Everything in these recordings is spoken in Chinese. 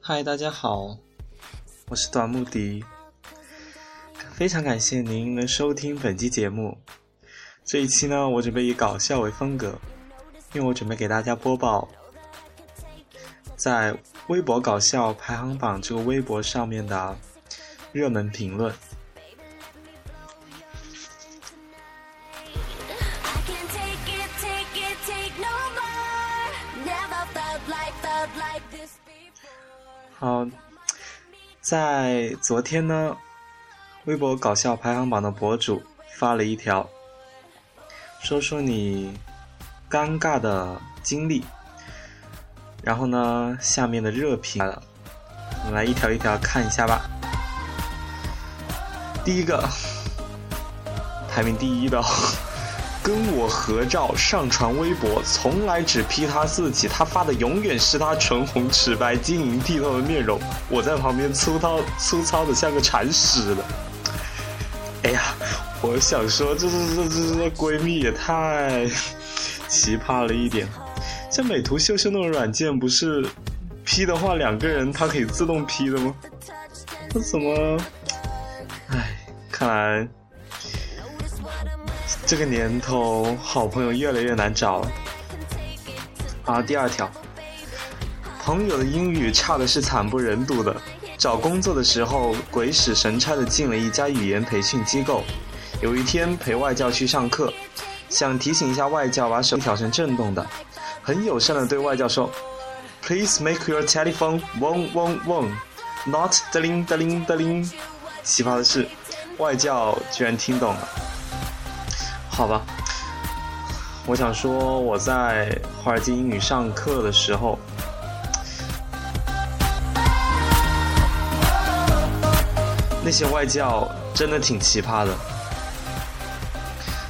嗨，大家好，我是短木迪，非常感谢您能收听本期节目。这一期呢，我准备以搞笑为风格，因为我准备给大家播报在微博搞笑排行榜这个微博上面的热门评论。好，在昨天呢，微博搞笑排行榜的博主发了一条，说说你尴尬的经历。然后呢，下面的热评来了，我们来一条一条看一下吧。第一个，排名第一的。跟我合照上传微博，从来只 P 他自己，他发的永远是他唇红齿白、晶莹剔透的面容，我在旁边粗糙粗糙的像个铲屎的。哎呀，我想说，这这这这这闺蜜也太奇葩了一点。像美图秀秀那种软件，不是 P 的话，两个人它可以自动 P 的吗？那怎么？哎，看来。这个年头，好朋友越来越难找了。啊，第二条，朋友的英语差的是惨不忍睹的，找工作的时候鬼使神差的进了一家语言培训机构。有一天陪外教去上课，想提醒一下外教把手调成震动的，很友善的对外教说：“Please make your telephone wong wong wong，not ding ding ding。”奇葩的是，外教居然听懂了。好吧，我想说我在华尔街英语上课的时候，那些外教真的挺奇葩的。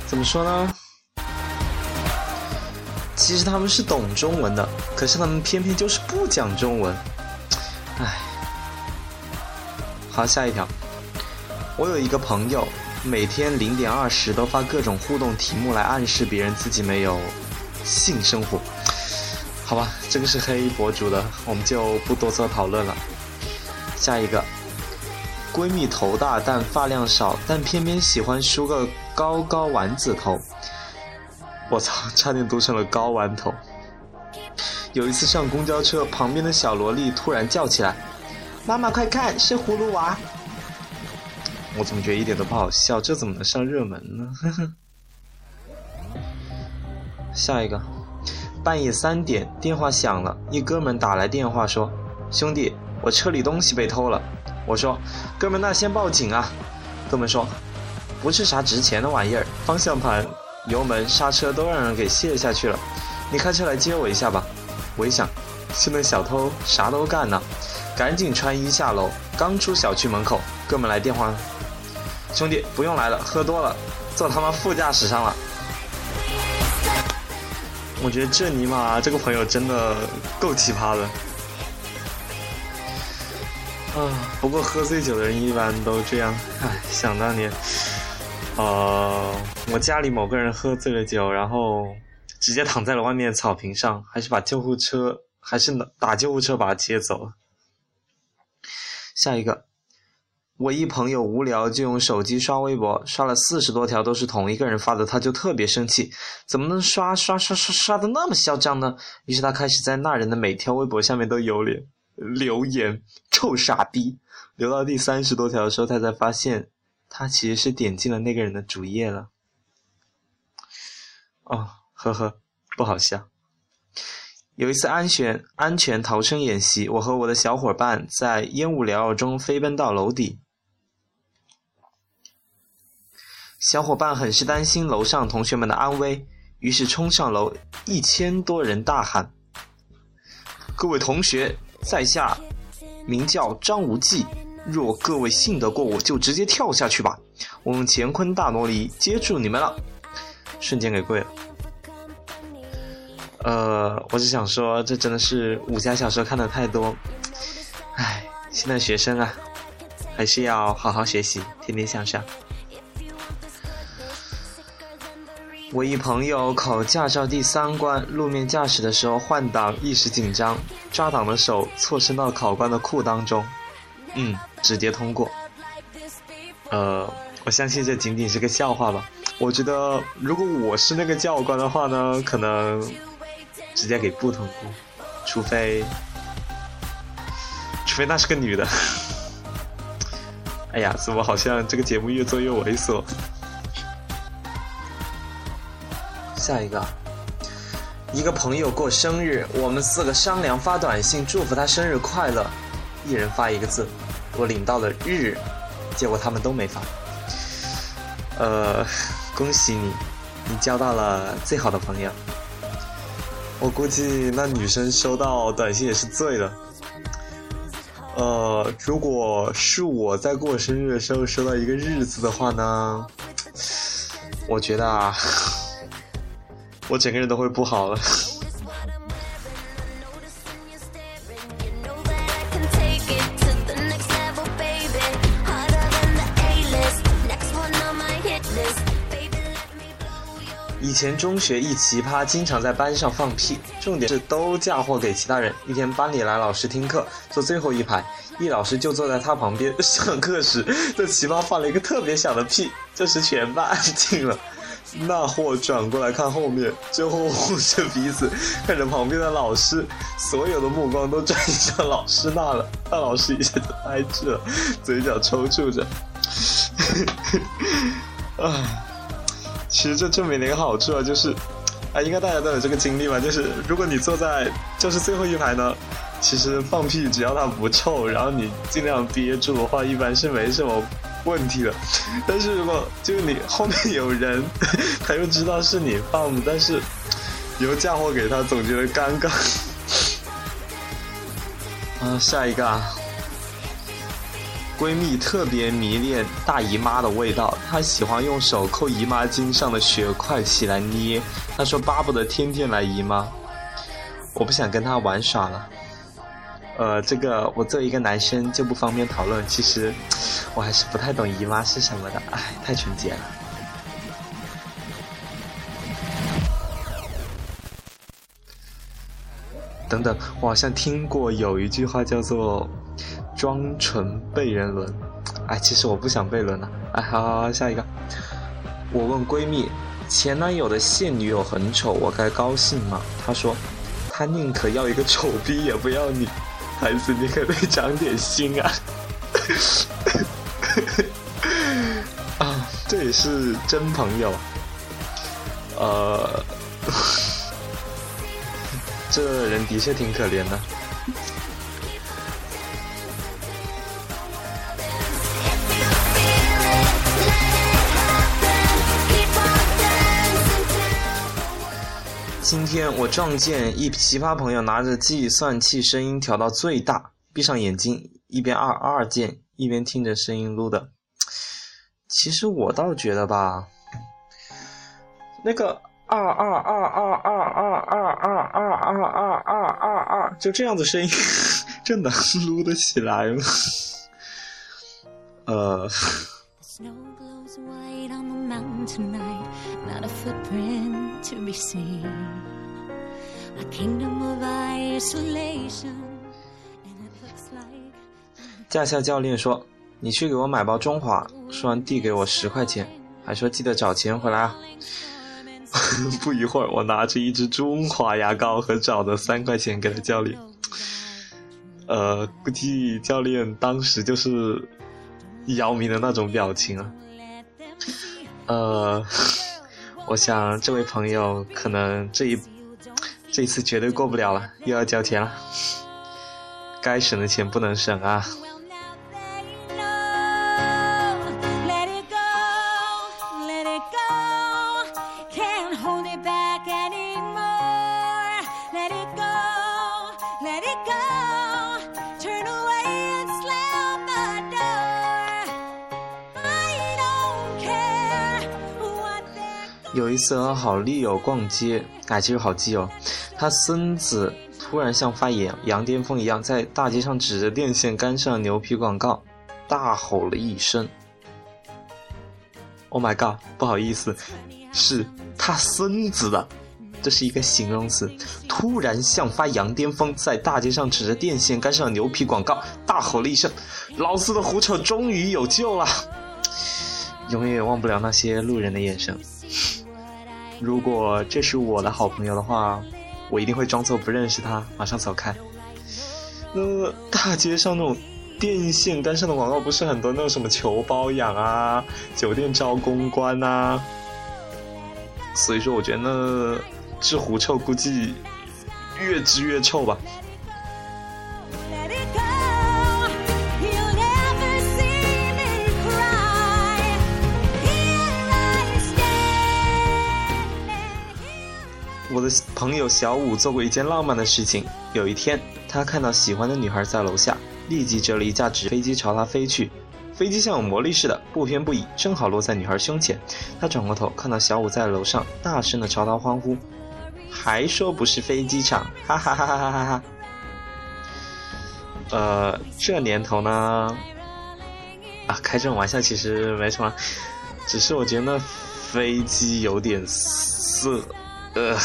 怎么说呢？其实他们是懂中文的，可是他们偏偏就是不讲中文。唉，好，下一条，我有一个朋友。每天零点二十都发各种互动题目来暗示别人自己没有性生活，好吧，这个是黑博主的，我们就不多做讨论了。下一个，闺蜜头大但发量少，但偏偏喜欢梳个高高丸子头。我操，差点读成了高丸头。有一次上公交车，旁边的小萝莉突然叫起来：“妈妈快看，是葫芦娃！”我怎么觉得一点都不好笑？这怎么能上热门呢？下一个，半夜三点电话响了，一哥们打来电话说：“兄弟，我车里东西被偷了。”我说：“哥们，那先报警啊！”哥们说：“不是啥值钱的玩意儿，方向盘、油门、刹车都让人给卸下去了，你开车来接我一下吧。”我一想，现在小偷啥都干呢，赶紧穿衣下楼。刚出小区门口，哥们来电话。兄弟，不用来了，喝多了，坐他妈副驾驶上了。我觉得这尼玛这个朋友真的够奇葩的。啊，不过喝醉酒的人一般都这样。唉，想当年，呃，我家里某个人喝醉了酒，然后直接躺在了外面草坪上，还是把救护车，还是打救护车把他接走。下一个。我一朋友无聊就用手机刷微博，刷了四十多条都是同一个人发的，他就特别生气，怎么能刷刷刷刷刷的那么嚣张呢？于是他开始在那人的每条微博下面都有脸留言，臭傻逼！留到第三十多条的时候，他才发现他其实是点进了那个人的主页了。哦，呵呵，不好笑。有一次安全安全逃生演习，我和我的小伙伴在烟雾缭绕中飞奔到楼底。小伙伴很是担心楼上同学们的安危，于是冲上楼。一千多人大喊：“各位同学，在下名叫张无忌，若各位信得过我，就直接跳下去吧。我用乾坤大挪移接住你们了。”瞬间给跪了。呃，我只想说，这真的是武侠小说看的太多。唉，现在学生啊，还是要好好学习，天天向上。我一朋友考驾照第三关，路面驾驶的时候换挡，一时紧张，抓挡的手错伸到考官的裤裆中，嗯，直接通过。呃，我相信这仅仅是个笑话吧。我觉得如果我是那个教官的话呢，可能直接给不通过，除非，除非那是个女的。哎呀，怎么好像这个节目越做越猥琐？下一个，一个朋友过生日，我们四个商量发短信祝福他生日快乐，一人发一个字，我领到了日，结果他们都没发。呃，恭喜你，你交到了最好的朋友。我估计那女生收到短信也是醉了。呃，如果是我在过生日的时候收到一个日子的话呢，我觉得啊，我整个人都会不好了。以前中学一奇葩，经常在班上放屁，重点是都嫁祸给其他人。一天班里来老师听课，坐最后一排，易老师就坐在他旁边。上课时，这奇葩放了一个特别响的屁，这时全班安静了。那货转过来看后面，最后捂着鼻子看着旁边的老师，所有的目光都转向老师那了。那老师一下就呆滞了，嘴角抽搐着。唉。其实这证明了一个好处啊，就是，啊，应该大家都有这个经历吧？就是如果你坐在教室最后一排呢，其实放屁只要它不臭，然后你尽量憋住的话，一般是没什么问题了。但是如果就你后面有人，他又知道是你放的，但是又嫁祸给他，总觉得尴尬。啊，下一个啊。闺蜜特别迷恋大姨妈的味道，她喜欢用手抠姨妈巾上的血块起来捏。她说巴不得天天来姨妈。我不想跟她玩耍了。呃，这个我作为一个男生就不方便讨论。其实我还是不太懂姨妈是什么的，唉，太纯洁了。等等，我好像听过有一句话叫做。装纯被人轮，哎，其实我不想被轮了。哎，好好好，下一个。我问闺蜜，前男友的现女友很丑，我该高兴吗？她说，他宁可要一个丑逼，也不要你。孩子，你可得长点心啊！啊，这也是真朋友。呃，这人的确挺可怜的。今天我撞见一奇葩朋友拿着计算器，声音调到最大，闭上眼睛，一边二二键，一边听着声音录的。其实我倒觉得吧，那个二二二二二二二二二二二二二二，就这样的声音，这能录得起来吗？呃。驾校教练说：“你去给我买包中华。”说完递给我十块钱，还说记得找钱回来啊。不一会儿，我拿着一支中华牙膏和找的三块钱给了教练。呃，估计教练当时就是姚明的那种表情啊。呃。我想这位朋友可能这一这一次绝对过不了了，又要交钱了。该省的钱不能省啊。有一次和好丽友逛街，哎，其实好基友，他孙子突然像发羊羊癫疯一样，在大街上指着电线杆上牛皮广告，大吼了一声：“Oh my god！” 不好意思，是他孙子的，这是一个形容词。突然像发羊癫疯，在大街上指着电线杆上牛皮广告，大吼了一声：“老子的狐臭终于有救了！”永远也忘不了那些路人的眼神。如果这是我的好朋友的话，我一定会装作不认识他，马上走开。那大街上那种电线杆上的广告不是很多，那种什么求包养啊，酒店招公关啊。所以说，我觉得那治狐臭估计越治越臭吧。朋友小五做过一件浪漫的事情。有一天，他看到喜欢的女孩在楼下，立即折了一架纸飞机朝她飞去。飞机像有魔力似的，不偏不倚，正好落在女孩胸前。他转过头，看到小五在楼上，大声的朝他欢呼，还说不是飞机场，哈哈哈哈哈哈哈！呃，这年头呢，啊，开这种玩笑其实没什么，只是我觉得那飞机有点色。呃，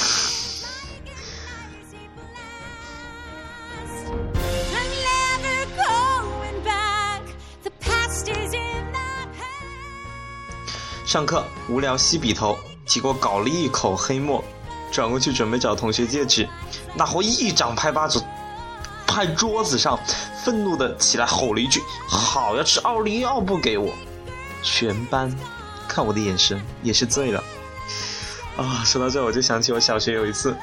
上课无聊吸笔头，结果搞了一口黑墨，转过去准备找同学借纸，那货一掌拍巴子，拍桌子上，愤怒的起来吼了一句：“好要吃奥利奥不给我！”全班看我的眼神也是醉了。啊，说到这我就想起我小学有一次，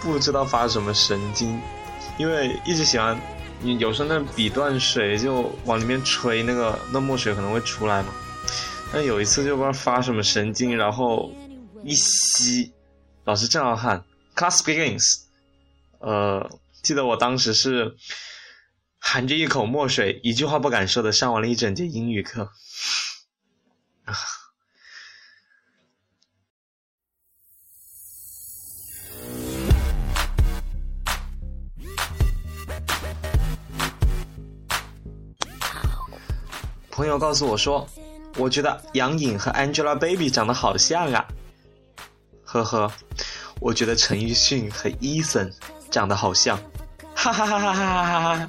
不知道发什么神经，因为一直喜欢，有时候那笔断水就往里面吹，那个那墨水可能会出来嘛。有一次就不知道发什么神经，然后一吸，老师正好喊 class begins，呃，记得我当时是含着一口墨水，一句话不敢说的上完了一整节英语课。朋友告诉我说：“我觉得杨颖和 Angelababy 长得好像啊。”呵呵，我觉得陈奕迅和 Eason 长得好像。哈哈哈哈哈哈哈！哈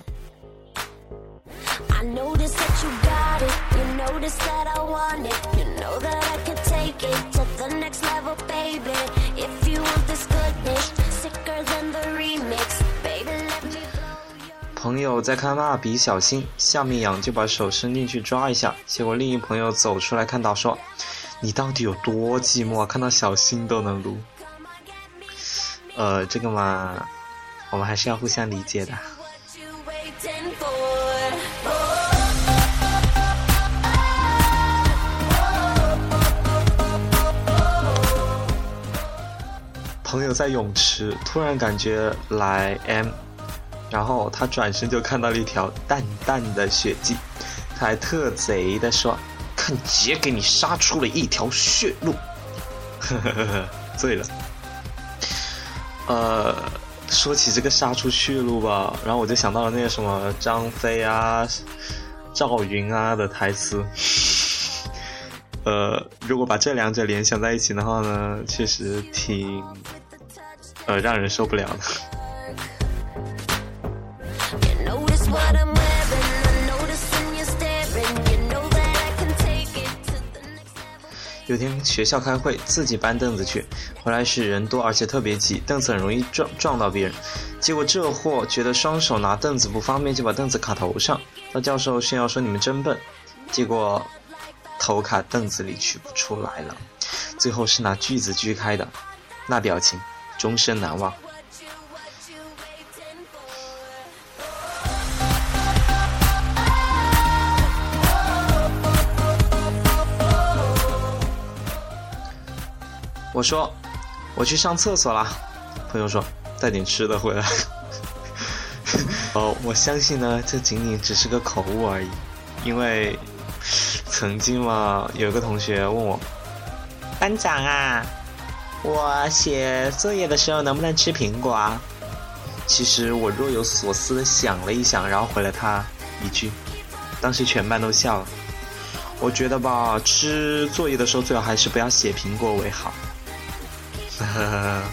友在看蜡笔小新，下面痒就把手伸进去抓一下，结果另一朋友走出来看到说：“你到底有多寂寞？看到小新都能撸。”呃，这个嘛，我们还是要互相理解的。朋友在泳池突然感觉来 M。然后他转身就看到了一条淡淡的血迹，他还特贼的说：“看姐给你杀出了一条血路。”呵呵呵呵，醉了。呃，说起这个杀出血路吧，然后我就想到了那个什么张飞啊、赵云啊的台词。呃，如果把这两者联想在一起的话呢，确实挺呃让人受不了的。有天学校开会，自己搬凳子去，回来时人多而且特别挤，凳子很容易撞撞到别人。结果这货觉得双手拿凳子不方便，就把凳子卡头上。到教授炫耀说你们真笨，结果头卡凳子里取不出来了，最后是拿锯子锯开的，那表情终身难忘。我说，我去上厕所了。朋友说，带点吃的回来。哦，我相信呢，这仅仅只是个口误而已。因为曾经嘛，有个同学问我，班长啊，我写作业的时候能不能吃苹果啊？其实我若有所思的想了一想，然后回了他一句，当时全班都笑了。我觉得吧，吃作业的时候最好还是不要写苹果为好。呵呵呵。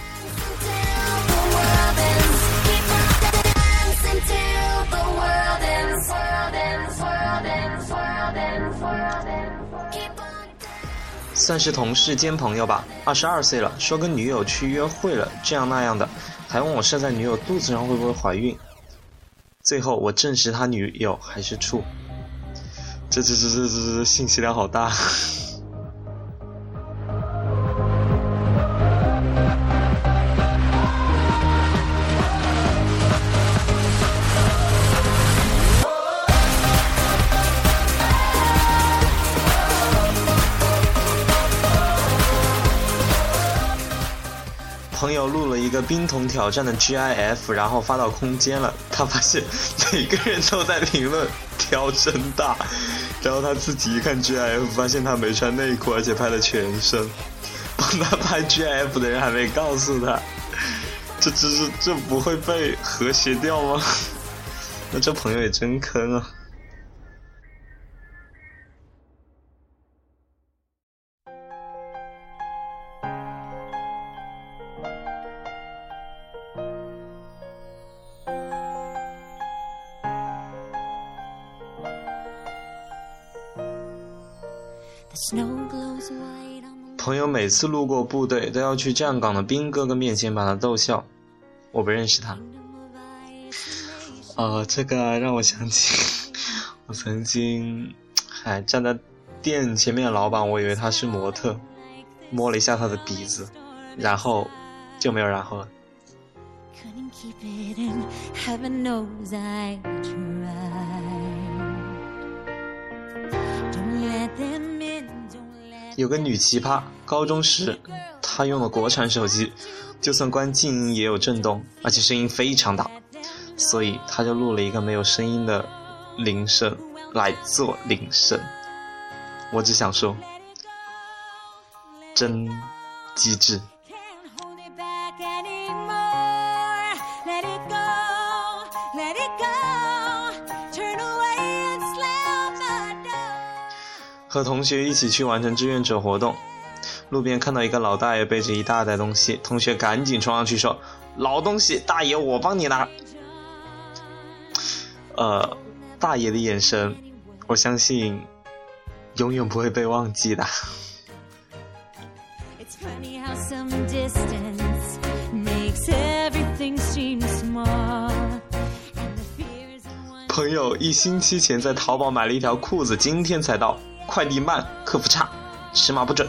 算是同事兼朋友吧。二十二岁了，说跟女友去约会了，这样那样的，还问我射在女友肚子上会不会怀孕。最后我证实他女友还是处。这这这这这这信息量好大。冰桶挑战的 GIF，然后发到空间了。他发现每个人都在评论挑真大，然后他自己一看 GIF，发现他没穿内裤，而且拍了全身。帮他拍 GIF 的人还没告诉他，这这这这不会被和谐掉吗？那这朋友也真坑啊！朋友每次路过部队，都要去站岗的兵哥哥面前把他逗笑。我不认识他。呃，这个让我想起，我曾经还站在店前面的老板，我以为他是模特，摸了一下他的鼻子，然后就没有然后了。有个女奇葩，高中时她用了国产手机，就算关静音也有震动，而且声音非常大，所以她就录了一个没有声音的铃声来做铃声。我只想说，真机智。和同学一起去完成志愿者活动，路边看到一个老大爷背着一大袋东西，同学赶紧冲上去说：“老东西，大爷我帮你拿。”呃，大爷的眼神，我相信永远不会被忘记的。朋友一星期前在淘宝买了一条裤子，今天才到。快递慢，客服差，尺码不准，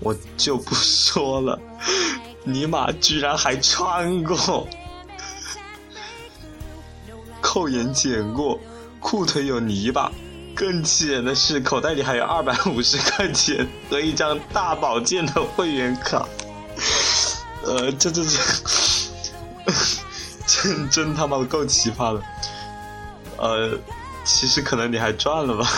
我就不说了。尼玛居然还穿过，扣眼剪过，裤腿有泥巴。更气人的是，口袋里还有二百五十块钱和一张大保健的会员卡。呃，这这这，真真他妈的够奇葩的。呃，其实可能你还赚了吧。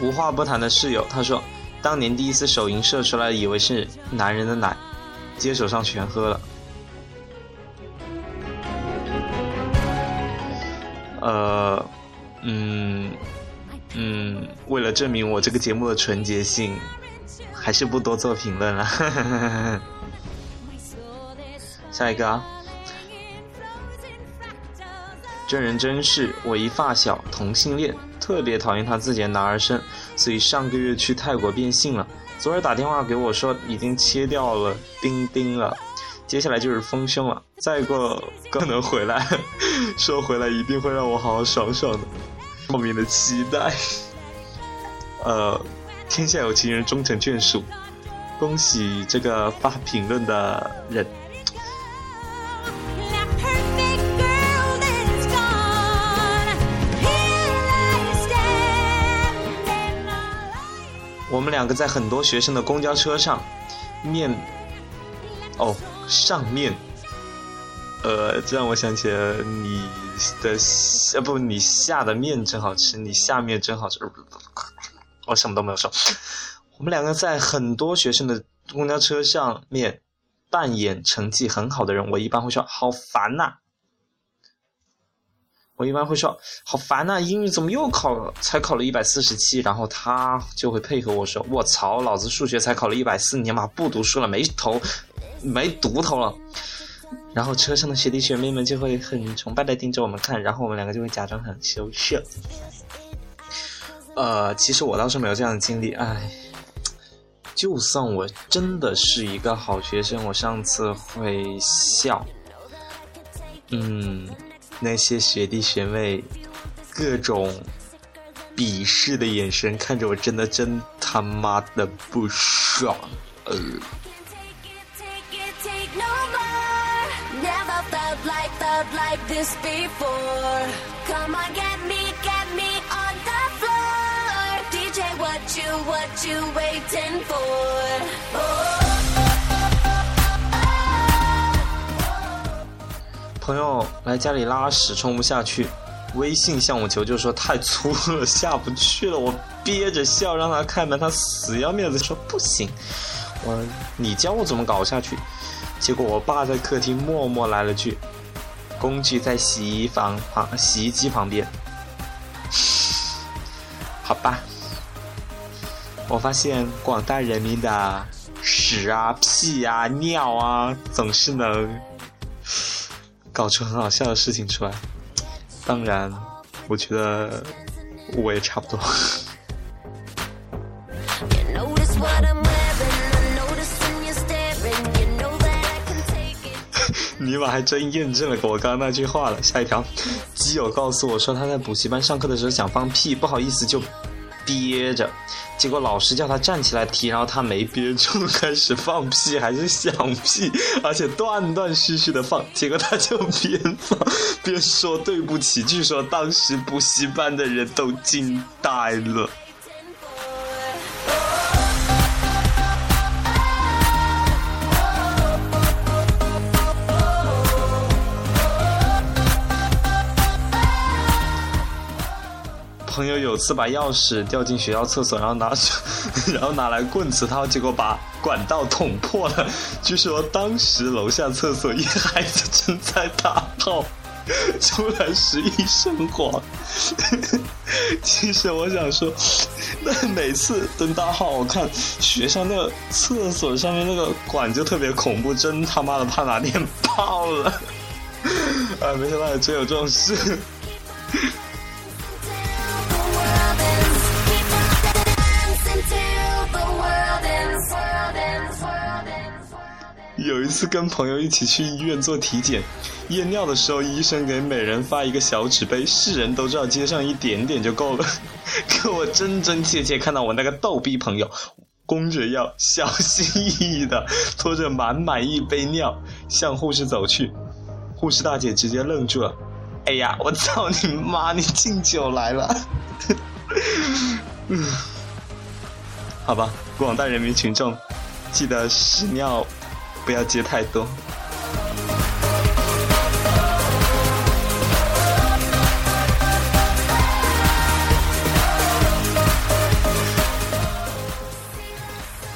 无话不谈的室友，他说，当年第一次手淫射出来，以为是男人的奶，接手上全喝了。呃，嗯，嗯，为了证明我这个节目的纯洁性，还是不多做评论了。下一个啊，真人真事，我一发小，同性恋。特别讨厌他自己的男儿身，所以上个月去泰国变性了。昨儿打电话给我说已经切掉了丁丁了，接下来就是丰胸了，再过可能回来，说回来一定会让我好好爽爽的，莫名的期待。呃，天下有情人终成眷属，恭喜这个发评论的人。我们两个在很多学生的公交车上，面，哦，上面，呃，这让我想起了你的下不，你下的面真好吃，你下面真好吃，我什么都没有说。我们两个在很多学生的公交车上面扮演成绩很好的人，我一般会说好烦呐，我一般会说好烦呐，英语怎么又考了？才考了一百四十七，然后他就会配合我说，我操，老子数学才考了一百四，你妈不读书了，没头，没读头了。然后车上的学弟学妹们就会很崇拜的盯着我们看，然后我们两个就会假装很羞涩。呃，其实我倒是没有这样的经历，哎，就算我真的是一个好学生，我上次会笑，嗯。那些学弟学妹，各种鄙视的眼神看着我，真的真他妈的不爽。呃。朋友来家里拉屎冲不下去，微信向我求救说太粗了下不去了，我憋着笑让他开门，他死要面子说不行，我你教我怎么搞下去，结果我爸在客厅默默来了句，工具在洗衣房旁洗衣机旁边，好吧，我发现广大人民的屎啊屁啊尿啊总是能。搞出很好笑的事情出来，当然，我觉得我也差不多。尼玛还真验证了我刚刚那句话了。下一条，基友告诉我说他在补习班上课的时候想放屁，不好意思就。憋着，结果老师叫他站起来提，然后他没憋住，开始放屁，还是响屁，而且断断续续的放，结果他就边放 边说对不起，据说当时补习班的人都惊呆了。朋友有次把钥匙掉进学校厕所，然后拿出，然后拿来棍子掏，结果把管道捅破了。据说当时楼下厕所一孩子正在打号，出来时一身黄。其实我想说，那每次蹲大号，我看学校那个厕所上面那个管就特别恐怖，真他妈的怕哪天爆了。啊，没想到还真有这种事。有一次跟朋友一起去医院做体检，验尿的时候，医生给每人发一个小纸杯，是人都知道接上一点点就够了。可我真真切切看到我那个逗逼朋友，弓着腰，小心翼翼的拖着满满一杯尿向护士走去，护士大姐直接愣住了。哎呀，我操你妈！你敬酒来了。嗯，好吧，广大人民群众，记得屎尿。不要接太多。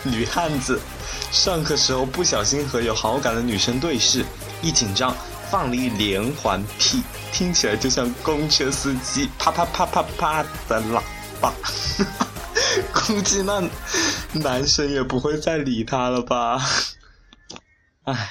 女汉子，上课时候不小心和有好感的女生对视，一紧张放了一连环屁，听起来就像公车司机啪啪啪啪啪的喇叭。估计那男生也不会再理他了吧。唉，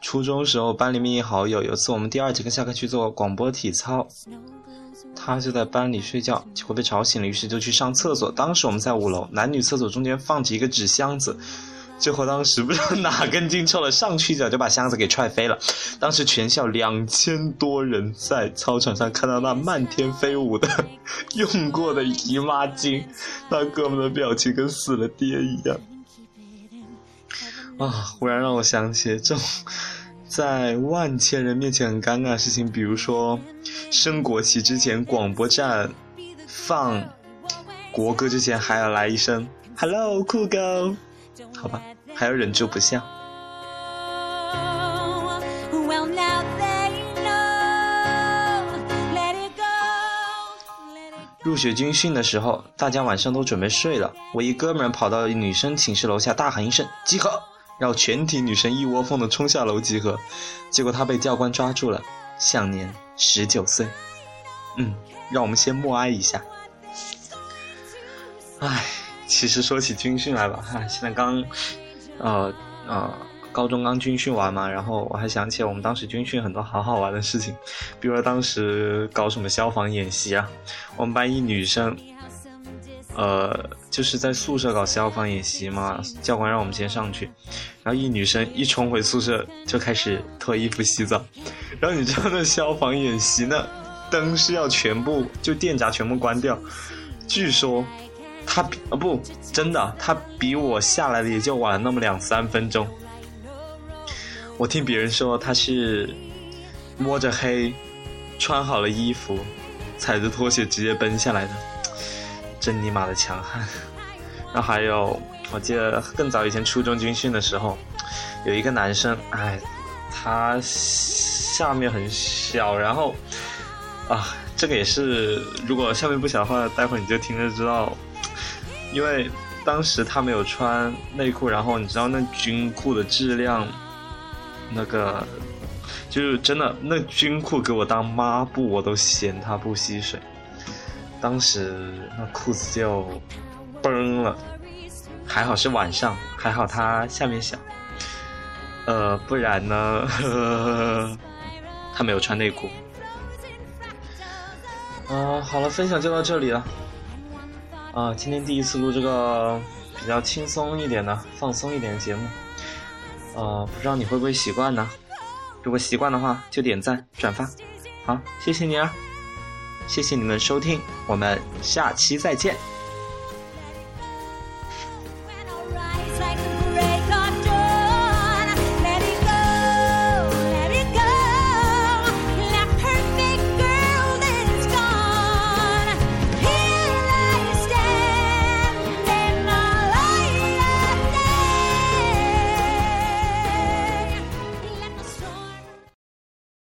初中时候班里面一好友，有次我们第二节课下课去做广播体操，他就在班里睡觉，结果被吵醒了，于是就去上厕所。当时我们在五楼，男女厕所中间放着一个纸箱子。结果当时不知道哪根筋抽了，上去一脚就把箱子给踹飞了。当时全校两千多人在操场上看到那漫天飞舞的用过的姨妈巾，那哥们的表情跟死了爹一样。啊！忽然让我想起这种在万千人面前很尴尬的事情，比如说升国旗之前，广播站放国歌之前还要来一声 “Hello，酷狗”。好吧，还要忍住不笑。入学军训的时候，大家晚上都准备睡了，我一哥们跑到女生寝室楼下大喊一声“集合”，然后全体女生一窝蜂的冲下楼集合，结果他被教官抓住了，享年十九岁。嗯，让我们先默哀一下。唉，其实说起军训来吧，哈，现在刚，呃呃。高中刚军训完嘛，然后我还想起我们当时军训很多好好玩的事情，比如说当时搞什么消防演习啊，我们班一女生，呃，就是在宿舍搞消防演习嘛，教官让我们先上去，然后一女生一冲回宿舍就开始脱衣服洗澡，然后你知道那消防演习那灯是要全部就电闸全部关掉，据说他啊不真的，他比我下来的也就晚那么两三分钟。我听别人说他是摸着黑，穿好了衣服，踩着拖鞋直接奔下来的，真尼玛的强悍。然后还有，我记得更早以前初中军训的时候，有一个男生，哎，他下面很小，然后啊，这个也是，如果下面不小的话，待会你就听着知道，因为当时他没有穿内裤，然后你知道那军裤的质量。那个就是真的，那军裤给我当抹布，我都嫌它不吸水。当时那裤子就崩了，还好是晚上，还好它下面小。呃，不然呢，呵 呵他没有穿内裤。啊，好了，分享就到这里了。啊，今天第一次录这个比较轻松一点的、放松一点的节目。呃，不知道你会不会习惯呢？如果习惯的话，就点赞转发。好，谢谢你啊！谢谢你们收听，我们下期再见。